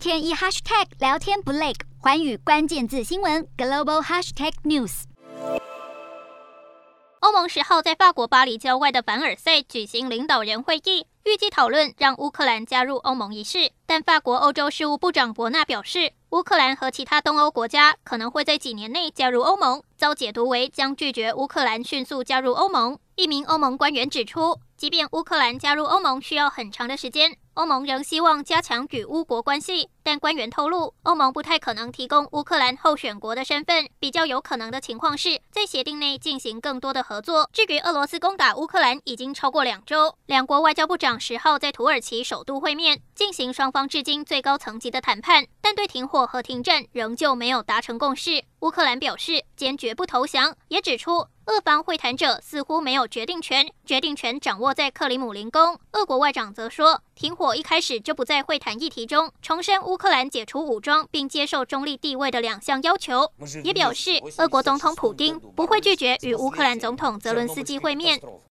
天一 hashtag 聊天不累，寰宇关键字新闻 global hashtag news。欧盟十号在法国巴黎郊外的凡尔赛举行领导人会议，预计讨论让乌克兰加入欧盟一事。但法国欧洲事务部长博纳表示，乌克兰和其他东欧国家可能会在几年内加入欧盟，遭解读为将拒绝乌克兰迅速加入欧盟。一名欧盟官员指出，即便乌克兰加入欧盟需要很长的时间，欧盟仍希望加强与乌国关系。但官员透露，欧盟不太可能提供乌克兰候选国的身份。比较有可能的情况是在协定内进行更多的合作。至于俄罗斯攻打乌克兰已经超过两周，两国外交部长十号在土耳其首都会面，进行双方至今最高层级的谈判，但对停火和停战仍旧没有达成共识。乌克兰表示坚决不投降，也指出俄方会谈者似乎没有决定权，决定权掌握在克里姆林宫。俄国外长则说，停火一开始就不在会谈议题中，重申乌克兰解除武装并接受中立地位的两项要求，也表示俄国总统普京不会拒绝与乌克兰总统泽伦斯基会面。